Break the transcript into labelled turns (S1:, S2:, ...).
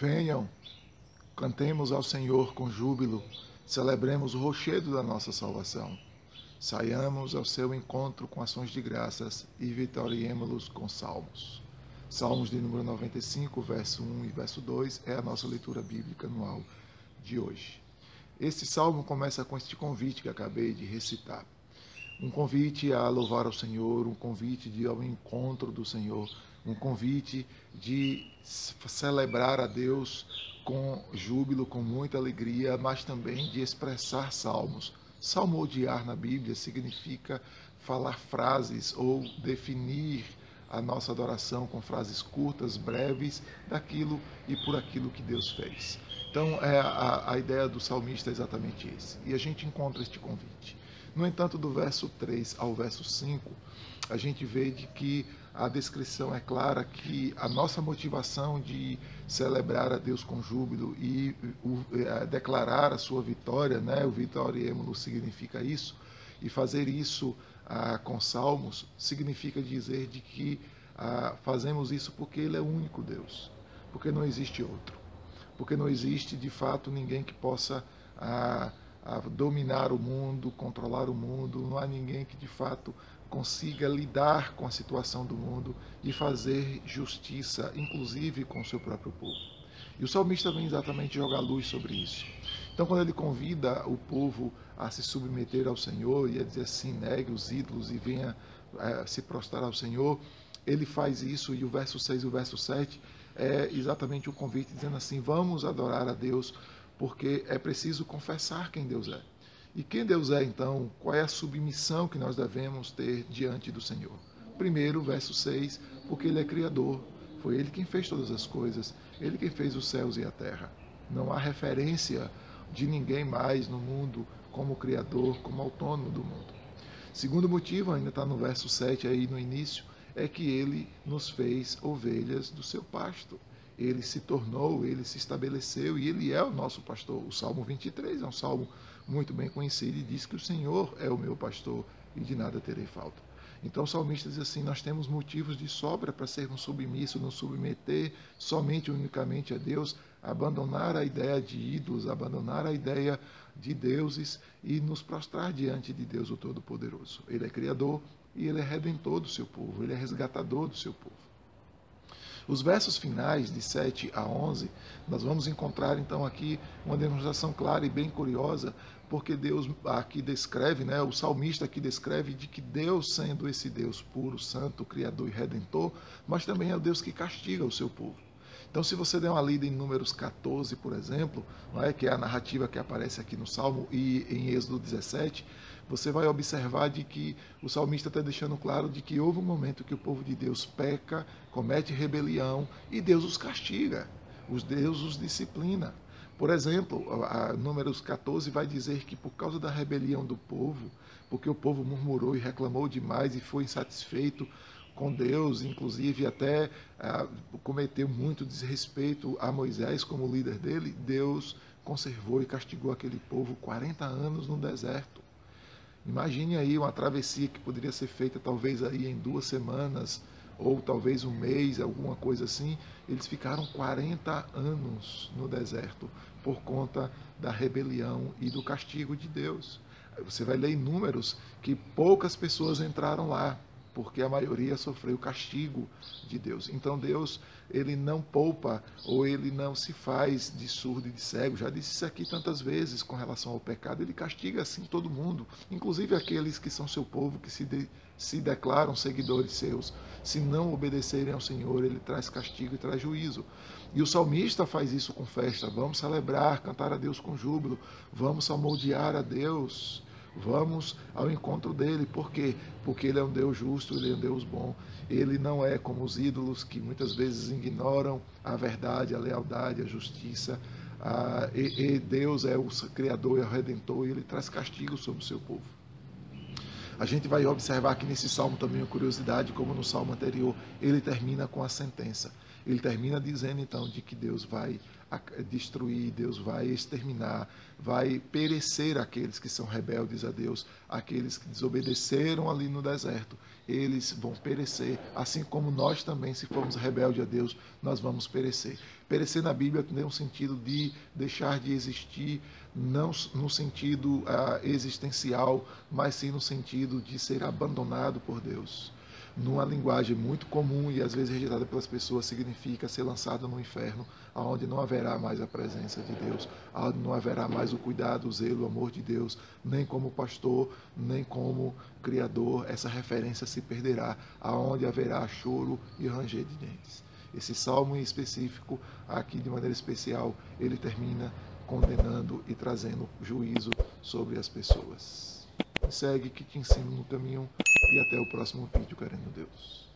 S1: Venham, cantemos ao Senhor com júbilo, celebremos o rochedo da nossa salvação. Saiamos ao seu encontro com ações de graças e vitoriemos-los com salmos. Salmos de número 95, verso 1 e verso 2 é a nossa leitura bíblica anual de hoje. Este salmo começa com este convite que acabei de recitar. Um convite a louvar ao Senhor, um convite de ir ao encontro do Senhor, um convite de celebrar a Deus com júbilo, com muita alegria, mas também de expressar salmos. Salmodiar na Bíblia significa falar frases ou definir a nossa adoração com frases curtas, breves, daquilo e por aquilo que Deus fez. Então, é a, a ideia do salmista é exatamente esse. E a gente encontra este convite. No entanto, do verso 3 ao verso 5, a gente vê de que a descrição é clara que a nossa motivação de celebrar a Deus com júbilo e o, é, declarar a sua vitória, né? o vitoriemo significa isso, e fazer isso ah, com salmos significa dizer de que ah, fazemos isso porque Ele é o único Deus, porque não existe outro, porque não existe de fato ninguém que possa ah, dominar o mundo, controlar o mundo, não há ninguém que de fato consiga lidar com a situação do mundo e fazer justiça, inclusive com o seu próprio povo. E o salmista vem exatamente jogar luz sobre isso. Então, quando ele convida o povo a se submeter ao Senhor e a dizer assim, negue os ídolos e venha é, se prostrar ao Senhor, ele faz isso e o verso 6 e o verso 7 é exatamente o convite dizendo assim: vamos adorar a Deus, porque é preciso confessar quem Deus é. E quem Deus é, então? Qual é a submissão que nós devemos ter diante do Senhor? Primeiro, verso 6, porque Ele é Criador. Foi Ele quem fez todas as coisas. Ele quem fez os céus e a terra. Não há referência de ninguém mais no mundo como Criador, como autônomo do mundo. Segundo motivo, ainda está no verso 7 aí no início, é que Ele nos fez ovelhas do seu pasto ele se tornou, ele se estabeleceu e ele é o nosso pastor. O Salmo 23 é um salmo muito bem conhecido e diz que o Senhor é o meu pastor e de nada terei falta. Então o salmista diz assim: Nós temos motivos de sobra para sermos submissos, nos submeter somente e unicamente a Deus, abandonar a ideia de ídolos, abandonar a ideia de deuses e nos prostrar diante de Deus o Todo-Poderoso. Ele é Criador e ele é redentor do seu povo, ele é resgatador do seu povo. Os versos finais, de 7 a 11, nós vamos encontrar então aqui uma demonstração clara e bem curiosa, porque Deus aqui descreve, né, o salmista aqui descreve de que Deus, sendo esse Deus puro, santo, criador e redentor, mas também é o Deus que castiga o seu povo. Então, se você der uma lida em Números 14, por exemplo, não é, que é a narrativa que aparece aqui no Salmo, e em Êxodo 17, você vai observar de que o salmista está deixando claro de que houve um momento que o povo de Deus peca, comete rebelião e Deus os castiga, os Deus os disciplina. Por exemplo, a Números 14 vai dizer que por causa da rebelião do povo, porque o povo murmurou e reclamou demais e foi insatisfeito com Deus, inclusive até cometeu muito desrespeito a Moisés como líder dele, Deus conservou e castigou aquele povo 40 anos no deserto. Imagine aí uma travessia que poderia ser feita talvez aí em duas semanas ou talvez um mês, alguma coisa assim. Eles ficaram 40 anos no deserto por conta da rebelião e do castigo de Deus. Você vai ler em números que poucas pessoas entraram lá, porque a maioria sofreu castigo de Deus. Então Deus, ele não poupa ou ele não se faz de surdo e de cego. Já disse isso aqui tantas vezes com relação ao pecado. Ele castiga assim todo mundo, inclusive aqueles que são seu povo, que se, de, se declaram seguidores seus. Se não obedecerem ao Senhor, ele traz castigo e traz juízo. E o salmista faz isso com festa. Vamos celebrar, cantar a Deus com júbilo, vamos salmodiar a Deus Vamos ao encontro dele. Por quê? Porque ele é um Deus justo, ele é um Deus bom. Ele não é como os ídolos que muitas vezes ignoram a verdade, a lealdade, a justiça. Ah, e, e Deus é o Criador e é o Redentor e ele traz castigo sobre o seu povo. A gente vai observar que nesse salmo também uma curiosidade, como no salmo anterior, ele termina com a sentença. Ele termina dizendo então de que Deus vai destruir, Deus vai exterminar, vai perecer aqueles que são rebeldes a Deus, aqueles que desobedeceram ali no deserto. Eles vão perecer, assim como nós também, se formos rebeldes a Deus, nós vamos perecer. Perecer na Bíblia tem um sentido de deixar de existir, não no sentido uh, existencial, mas sim no sentido de ser abandonado por Deus numa linguagem muito comum e às vezes rejeitada pelas pessoas, significa ser lançado no inferno, aonde não haverá mais a presença de Deus, aonde não haverá mais o cuidado, o zelo, o amor de Deus, nem como pastor, nem como criador, essa referência se perderá, aonde haverá choro e ranger de dentes. Esse salmo em específico, aqui de maneira especial, ele termina condenando e trazendo juízo sobre as pessoas. Segue que te ensino no caminho e até o próximo vídeo, querendo Deus.